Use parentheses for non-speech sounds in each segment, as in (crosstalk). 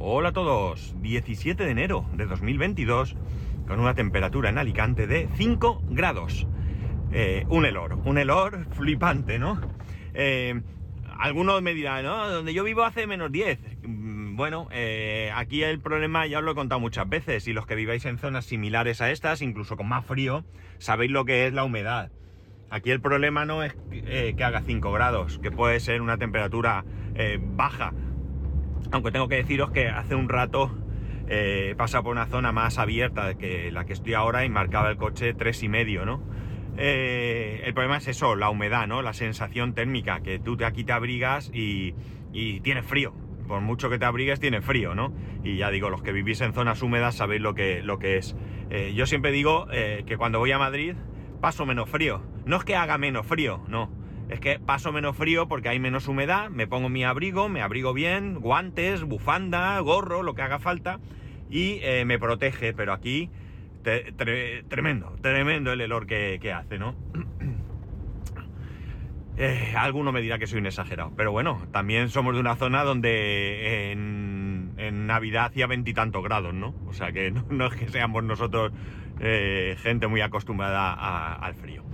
Hola a todos, 17 de enero de 2022 con una temperatura en Alicante de 5 grados. Eh, un helor, un helor flipante, ¿no? Eh, algunos me dirán, no, donde yo vivo hace menos 10. Mm, bueno, eh, aquí el problema ya os lo he contado muchas veces y los que viváis en zonas similares a estas, incluso con más frío, sabéis lo que es la humedad. Aquí el problema no es que haga 5 grados, que puede ser una temperatura baja, aunque tengo que deciros que hace un rato eh, he pasado por una zona más abierta que la que estoy ahora y marcaba el coche tres y medio, ¿no? Eh, el problema es eso, la humedad, ¿no? La sensación térmica, que tú aquí te abrigas y, y tienes frío. Por mucho que te abrigues, tiene frío, ¿no? Y ya digo, los que vivís en zonas húmedas sabéis lo que, lo que es. Eh, yo siempre digo que cuando voy a Madrid paso menos frío. No es que haga menos frío, no es que paso menos frío porque hay menos humedad, me pongo mi abrigo, me abrigo bien, guantes, bufanda, gorro, lo que haga falta, y eh, me protege, pero aquí tremendo, tremendo el olor que, hace, ¿no? (clears throat) Eh, alguno me dirá que soy un exagerado, pero bueno, también somos de una zona donde en, Navidad hacía veintitantos grados, ¿no? O sea que no, es que seamos nosotros eh, gente muy acostumbrada al frío.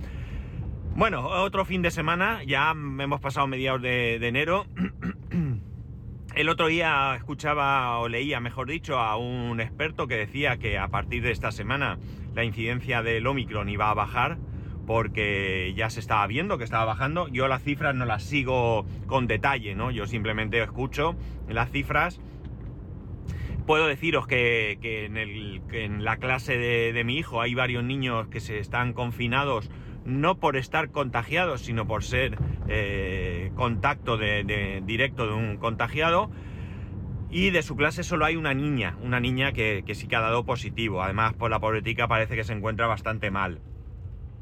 Bueno, otro fin de semana, ya hemos pasado mediados de, enero. (clears throat) El otro día escuchaba o leía, mejor dicho, a un experto que decía que a partir de esta semana la incidencia del Omicron iba a bajar porque ya se estaba viendo que estaba bajando. Yo las cifras no las sigo con detalle, ¿no? Yo simplemente escucho las cifras. Puedo deciros que, en, la clase de mi hijo hay varios niños que se están confinados no por estar contagiados, sino por ser eh, contacto directo de un contagiado. Y de su clase solo hay una niña, una niña que, sí que ha dado positivo. Además, por la pobretica parece que se encuentra bastante mal.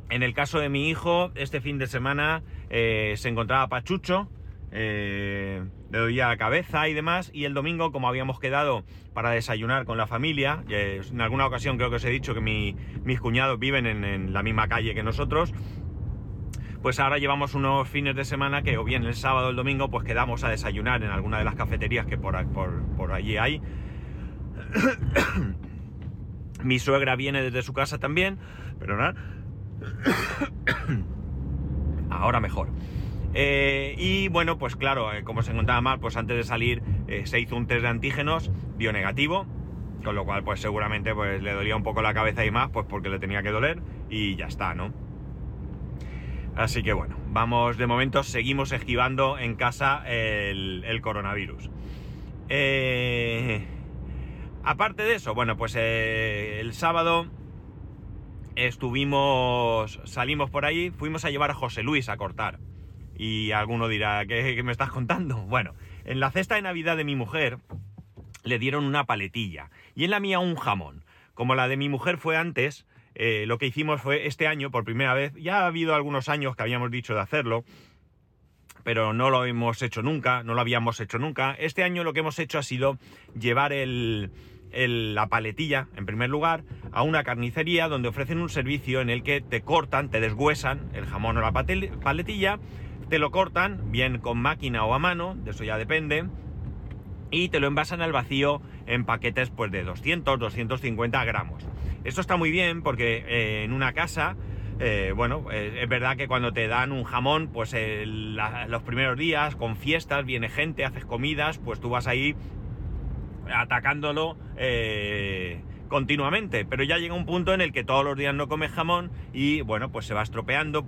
En el caso de mi hijo, este fin de semana eh, se encontraba pachucho, eh, le doy la cabeza y demás. Y el domingo, como habíamos quedado para desayunar con la familia, en alguna ocasión creo que os he dicho que mis cuñados viven en, la misma calle que nosotros, pues ahora llevamos unos fines de semana que o bien el sábado o el domingo pues quedamos a desayunar en alguna de las cafeterías que por, por allí hay. (coughs) Mi suegra viene desde su casa también, pero nada. (coughs) Ahora mejor. Eh, y bueno, pues claro, eh, como se encontraba mal, pues antes de salir eh, se hizo un test de antígenos, dio negativo, con lo cual pues seguramente pues le dolía un poco la cabeza y más, pues porque le tenía que doler y ya está, ¿no? Así que bueno, vamos, de momento seguimos esquivando en casa el, el coronavirus. aparte de eso, bueno, pues el sábado estuvimos, salimos por ahí, fuimos a llevar a José Luis a cortar. Y alguno dirá, ¿qué, me estás contando? Bueno, en la cesta de Navidad de mi mujer le dieron una paletilla y en la mía un jamón. Como la de mi mujer fue antes, eh, lo que hicimos fue este año, por primera vez, ya ha habido algunos años que habíamos dicho de hacerlo, pero no lo hemos hecho nunca, no lo habíamos hecho nunca. Este año lo que hemos hecho ha sido llevar el, la paletilla, en primer lugar, a una carnicería donde ofrecen un servicio en el que te cortan, te deshuesan el jamón o la paletilla te lo cortan, bien con máquina o a mano, de eso ya depende, y te lo envasan al vacío en paquetes pues de 200, 250 gramos. Esto está muy bien porque eh, en una casa, eh, bueno, eh, es verdad que cuando te dan un jamón, pues los primeros días, con fiestas, viene gente, haces comidas, pues tú vas ahí atacándolo continuamente, pero ya llega un punto en el que todos los días no comes jamón y bueno, pues se va estropeando,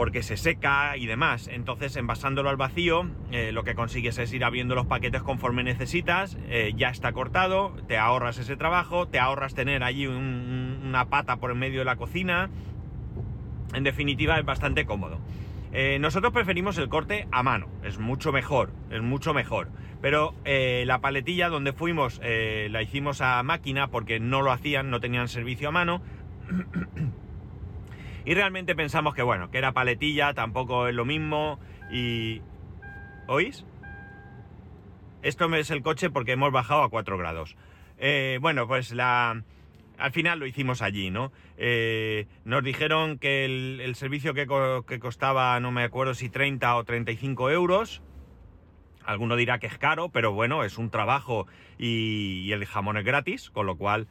porque se seca y demás. Entonces, envasándolo al vacío, eh, lo que consigues es ir abriendo los paquetes conforme necesitas, eh, ya está cortado, te ahorras ese trabajo, te ahorras tener allí una pata por en medio de la cocina. En definitiva, es bastante cómodo. Eh, nosotros preferimos el corte a mano, es mucho mejor, es mucho mejor. Pero la paletilla donde fuimos la hicimos a máquina porque no lo hacían, no tenían servicio a mano. Y realmente pensamos que bueno, que era paletilla, tampoco es lo mismo y... ¿Oís? Esto es el coche porque hemos bajado a 4 grados. Eh, bueno, pues la... Al final lo hicimos allí, ¿no? Eh, nos dijeron que el, servicio que, que, costaba, no me acuerdo si 30 o 35 euros. Alguno dirá que es caro, pero bueno, es un trabajo y, y el jamón es gratis, con lo cual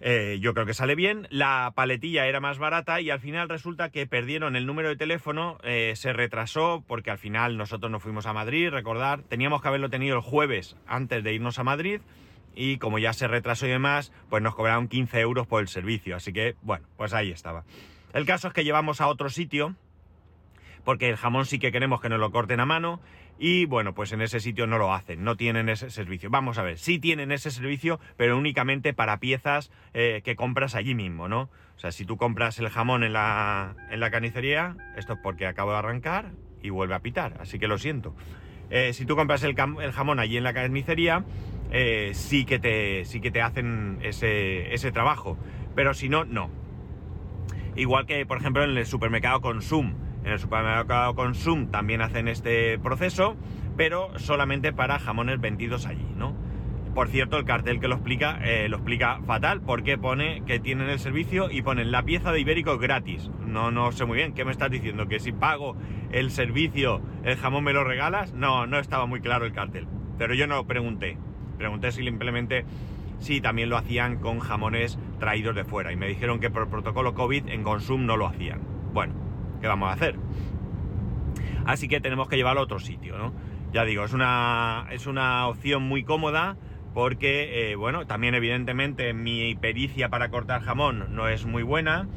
eh, yo creo que sale bien. La paletilla era más barata y al final resulta que perdieron el número de teléfono, eh, se retrasó porque al final nosotros nos fuimos a Madrid, recordar, teníamos que haberlo tenido el jueves antes de irnos a Madrid y como ya se retrasó y demás, pues nos cobraron 15 euros por el servicio. Así que, bueno, pues ahí estaba. El caso es que llevamos a otro sitio porque el jamón sí que queremos que nos lo corten a mano y bueno, pues en ese sitio no lo hacen, no tienen ese servicio. Vamos a ver, sí tienen ese servicio, pero únicamente para piezas eh, que compras allí mismo, ¿no? O sea, si tú compras el jamón en la, en la carnicería, esto es porque acabo de arrancar y vuelve a pitar, así que lo siento. Eh, si tú compras el, jamón allí en la carnicería, eh, sí, que te, sí que te hacen ese, ese trabajo, pero si no, no. Igual que, por ejemplo, en el supermercado Consum en el supermercado Consum también hacen este proceso, pero solamente para jamones vendidos allí, ¿no? Por cierto, el cartel que lo explica, eh, lo explica fatal, porque pone que tienen el servicio y ponen la pieza de ibérico gratis. No, no sé muy bien, ¿qué me estás diciendo? ¿Que si pago el servicio, el jamón me lo regalas? No, no estaba muy claro el cartel. Pero yo no pregunté. Pregunté simplemente si también lo hacían con jamones traídos de fuera. Y me dijeron que por protocolo COVID en Consum no lo hacían. Bueno, ¿qué vamos a hacer? Así que tenemos que llevarlo a otro sitio, ¿no? Ya digo, es una, es una opción muy cómoda porque, eh, bueno, también evidentemente mi pericia para cortar jamón no es muy buena.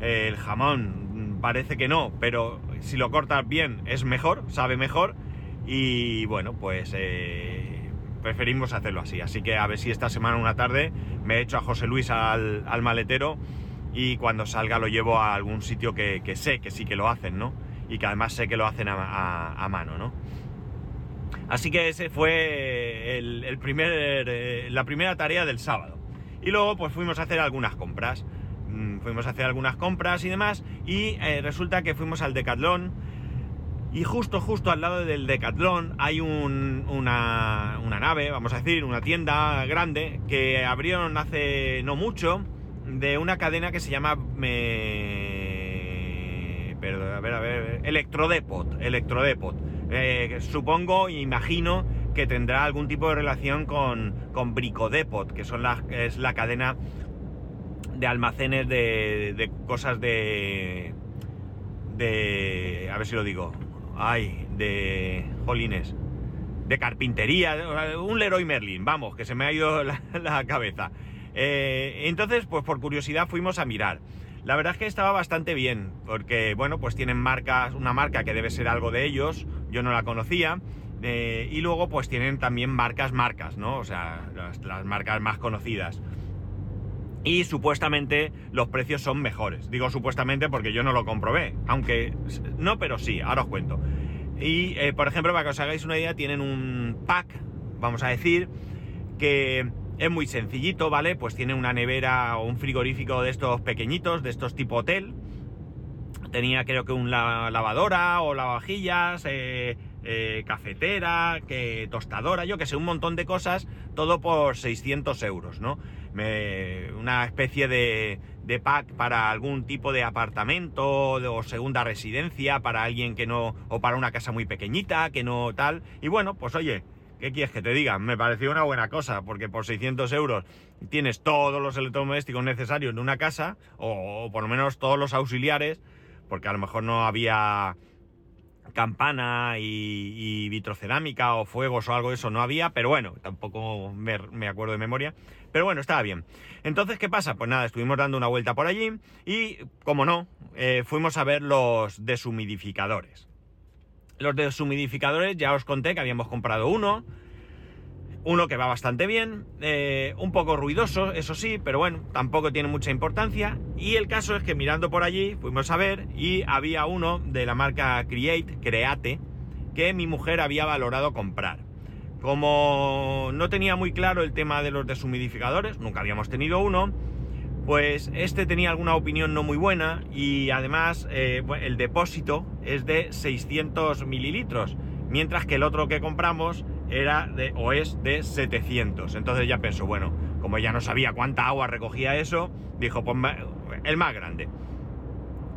el jamón parece que no, pero si lo cortas bien es mejor, sabe mejor. Y bueno, pues eh, preferimos hacerlo así. Así que a ver si esta semana una tarde me echo a José Luis al, al maletero y cuando salga lo llevo a algún sitio que, sé que sí que lo hacen, ¿no? Y que además sé que lo hacen a, mano, ¿no? Así que ese fue el, primer, eh, la primera tarea del sábado. Y luego pues fuimos a hacer algunas compras. Mm, fuimos a hacer algunas compras y demás y eh, resulta que fuimos al Decathlon y justo, justo al lado del Decathlon hay una, una nave, vamos a decir, una tienda grande que abrieron hace no mucho de una cadena que se llama. perdón, a ver, a ver. Electrodepot. Electrodepot. Eh, supongo imagino que tendrá algún tipo de relación con, con Bricodepot, que son la, es la cadena de almacenes de, de cosas de. de. a ver si lo digo. Ay, de. Jolines. De carpintería, un Leroy Merlin, vamos, que se me ha ido la cabeza. Eh, entonces, pues por curiosidad fuimos a mirar. La verdad es que estaba bastante bien, porque bueno, pues tienen marcas, una marca que debe ser algo de ellos, yo no la conocía, eh, y luego pues tienen también marcas, marcas, ¿no? O sea, las, marcas más conocidas. Y supuestamente los precios son mejores. Digo supuestamente porque yo no lo comprobé, aunque no, pero sí, ahora os cuento. Y eh, por ejemplo, para que os hagáis una idea, tienen un pack, vamos a decir, que es muy sencillito, ¿vale? Pues tiene una nevera o un frigorífico de estos pequeñitos, de estos tipo hotel. Tenía creo que una lavadora o lavavajillas, eh, eh, cafetera, que tostadora, yo que sé, un montón de cosas, todo por 600 euros, ¿no? una especie de, de, pack para algún tipo de apartamento o segunda residencia, para alguien que no, o para una casa muy pequeñita, que no tal. Y bueno, pues oye, ¿Qué quieres que te diga? Me pareció una buena cosa, porque por 600 euros tienes todos los electrodomésticos necesarios en una casa, o, por lo menos todos los auxiliares, porque a lo mejor no había campana y, vitrocerámica o fuegos o algo de eso, no había, pero bueno, tampoco me, acuerdo de memoria. Pero bueno, estaba bien. Entonces, ¿qué pasa? Pues nada, estuvimos dando una vuelta por allí y, como no, eh, fuimos a ver los deshumidificadores. Los deshumidificadores ya os conté que habíamos comprado uno. Uno que va bastante bien, eh, un poco ruidoso, eso sí, pero bueno, tampoco tiene mucha importancia. Y el caso es que mirando por allí, fuimos a ver y había uno de la marca Create, Create, que mi mujer había valorado comprar. Como no tenía muy claro el tema de los deshumidificadores, nunca habíamos tenido uno, pues este tenía alguna opinión no muy buena y además eh, el depósito es de 600 mililitros, mientras que el otro que compramos era de, o es de 700. Entonces ya pensó, bueno, como ya no sabía cuánta agua recogía eso, dijo, pues el más grande.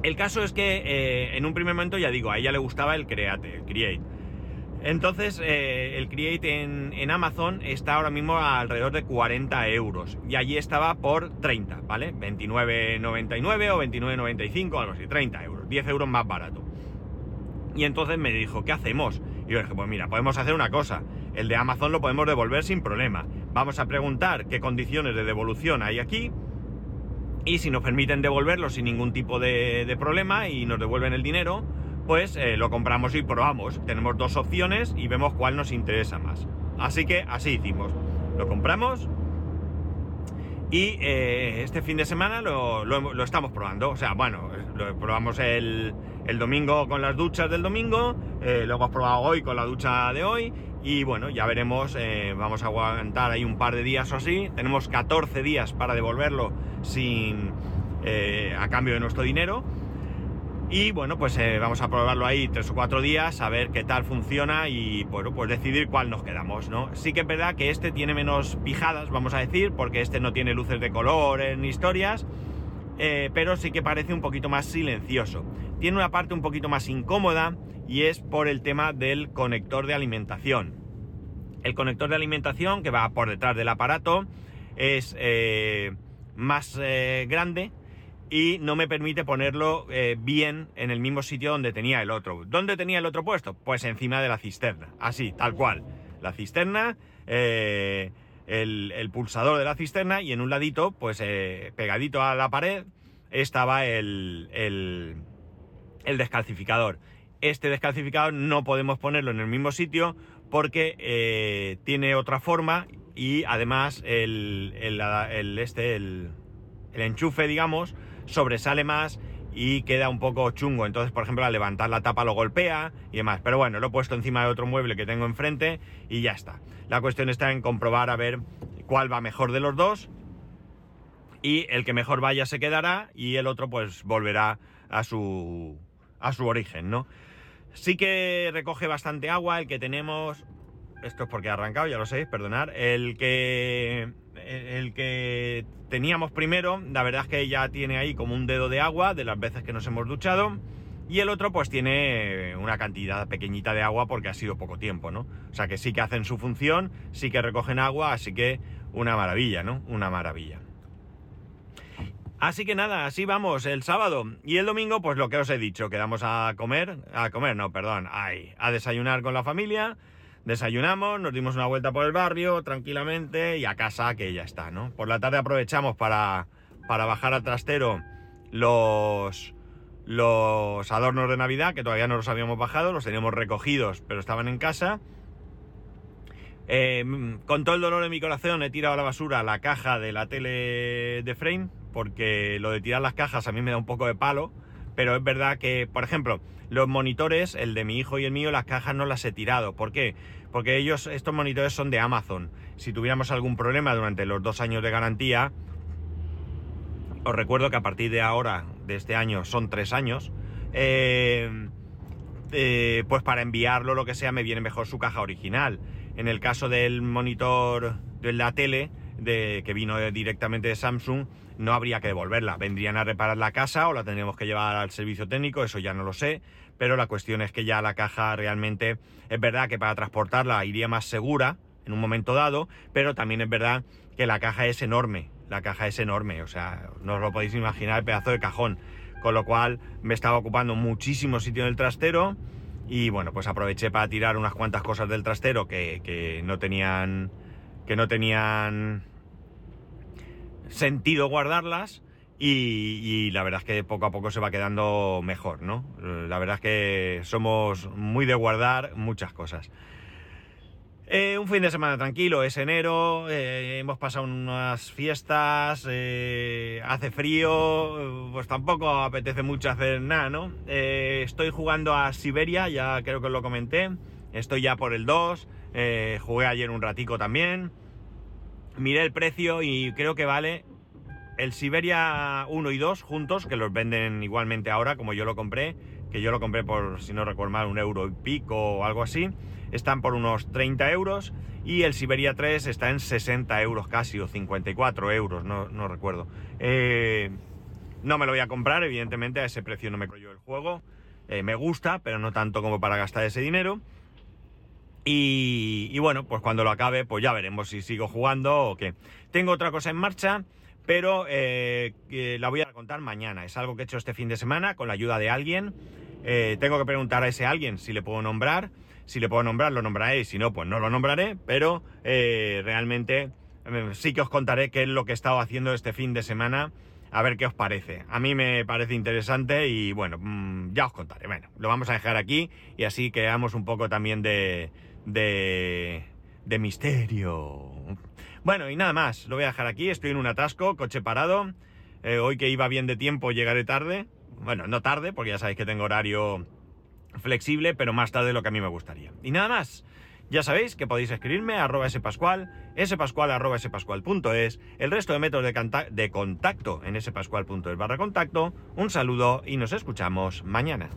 El caso es que eh, en un primer momento, ya digo, a ella le gustaba el Create, el Create. Entonces, eh, el Create en, Amazon está ahora mismo alrededor de 40 euros. Y allí estaba por 30, ¿vale? 29,99 o 29,95, algo así, 30 euros. 10 euros más barato. Y entonces me dijo, ¿qué hacemos? Y yo dije, pues mira, podemos hacer una cosa. El de Amazon lo podemos devolver sin problema. Vamos a preguntar qué condiciones de devolución hay aquí. Y si nos permiten devolverlo sin ningún tipo de problema y nos devuelven el dinero, pues eh, lo compramos y probamos. Tenemos dos opciones y vemos cuál nos interesa más. Así que así hicimos. Lo compramos y eh, este fin de semana lo, estamos probando. O sea, bueno, lo probamos el, domingo con las duchas del domingo, eh, lo hemos probado hoy con la ducha de hoy y bueno, ya veremos, vamos a aguantar ahí un par de días o así. Tenemos 14 días para devolverlo sin a cambio de nuestro dinero. Y bueno, pues eh, vamos a probarlo ahí tres o cuatro días, a ver qué tal funciona y bueno, pues decidir cuál nos quedamos, ¿no? Sí que es verdad que este tiene menos pijadas, vamos a decir, porque este no tiene luces de color en historias, eh, pero sí que parece un poquito más silencioso. Tiene una parte un poquito más incómoda y es por el tema del conector de alimentación. El conector de alimentación que va por detrás del aparato es eh, más grande y no me permite ponerlo eh, bien en el mismo sitio donde tenía el otro. ¿Dónde tenía el otro puesto? Pues encima de la cisterna, así, tal cual. La cisterna, eh, el, pulsador de la cisterna y en un ladito, pues eh, pegadito a la pared, estaba el, el, el, descalcificador. Este descalcificador no podemos ponerlo en el mismo sitio porque tiene otra forma y además el, el este, el, el enchufe, digamos, sobresale más y queda un poco chungo. Entonces, por ejemplo, al levantar la tapa lo golpea y demás. Pero bueno, lo he puesto encima de otro mueble que tengo enfrente y ya está. La cuestión está en comprobar a ver cuál va mejor de los dos. Y el que mejor vaya se quedará y el otro pues volverá a su, a su origen, ¿no? Sí que recoge bastante agua el que tenemos. Esto es porque ha arrancado, ya lo sé, perdonar. El que el que teníamos primero, la verdad es que ya tiene ahí como un dedo de agua de las veces que nos hemos duchado. Y el otro pues tiene una cantidad pequeñita de agua porque ha sido poco tiempo, ¿no? O sea que sí que hacen su función, sí que recogen agua, así que una maravilla, ¿no? Una maravilla. Así que nada, así vamos el sábado. Y el domingo, pues lo que os he dicho, quedamos a comer, a comer, no, perdón, ay, a desayunar con la familia Desayunamos, nos dimos una vuelta por el barrio tranquilamente y a casa que ya está. Por la tarde aprovechamos para, para bajar al trastero los, los adornos de Navidad, que todavía no los habíamos bajado, los teníamos recogidos, pero estaban en casa. Eh, con todo el dolor en mi corazón he tirado a la basura la caja de la tele de frame, porque lo de tirar las cajas a mí me da un poco de palo, pero es verdad que, por ejemplo, los monitores, el de mi hijo y el mío, las cajas no las he tirado. ¿Por qué? Porque ellos, estos monitores son de Amazon. Si tuviéramos algún problema durante los dos años de garantía, os recuerdo que a partir de ahora, de este año, son tres años, eh, eh, pues para enviarlo, lo que sea, me viene mejor su caja original. En el caso del monitor de la tele, de, que vino directamente de Samsung, no habría que devolverla. Vendrían a reparar la casa o la tendríamos que llevar al servicio técnico, eso ya no lo sé, pero la cuestión es que ya la caja realmente es verdad que para transportarla iría más segura en un momento dado, pero también es verdad que la caja es enorme, la caja es enorme, o sea, no os lo podéis imaginar el pedazo de cajón, con lo cual me estaba ocupando muchísimo sitio en el trastero y bueno, pues aproveché para tirar unas cuantas cosas del trastero que, que no tenían que no tenían sentido guardarlas y, la verdad es que poco a poco se va quedando mejor, ¿no? La verdad es que somos muy de guardar muchas cosas. Eh, un fin de semana tranquilo, es enero, eh, hemos pasado unas fiestas, eh, hace frío, pues tampoco apetece mucho hacer nada, ¿no? estoy jugando a Siberia, ya creo que os lo comenté, estoy ya por el 2, jugué ayer un ratico también miré el precio y creo que vale el Siberia 1 y 2 juntos, que los venden igualmente ahora, como yo lo compré, que yo lo compré por, si no recuerdo mal, un euro y pico o algo así, están por unos 30 euros y el Siberia 3 está en 60 euros casi o 54 euros, no, no recuerdo. Eh, no me lo voy a comprar, evidentemente a ese precio no me creo el juego. Eh, me gusta, pero no tanto como para gastar ese dinero. Y, bueno, pues cuando lo acabe, pues ya veremos si sigo jugando o qué. Tengo otra cosa en marcha, pero eh, la voy a contar mañana. Es algo que he hecho este fin de semana con la ayuda de alguien. Eh, tengo que preguntar a ese alguien si le puedo nombrar. Si le puedo nombrar, lo nombraré. Y si no, pues no lo nombraré. Pero eh, realmente sí que os contaré qué es lo que he estado haciendo este fin de semana. A ver qué os parece. A mí me parece interesante y bueno, mm, ya os contaré. Bueno, lo vamos a dejar aquí y así creamos un poco también de, de, de misterio. Bueno, y nada más, lo voy a dejar aquí, estoy en un atasco, coche parado. Eh, hoy que iba bien de tiempo llegaré tarde. Bueno, no tarde, porque ya sabéis que tengo horario flexible, pero más tarde de lo que a mí me gustaría. Y nada más. Ya sabéis que podéis escribirme a arroba spascual, arroba spascual.es, el resto de métodos de, de contacto en spascual.es barra contacto. Un saludo y nos escuchamos mañana.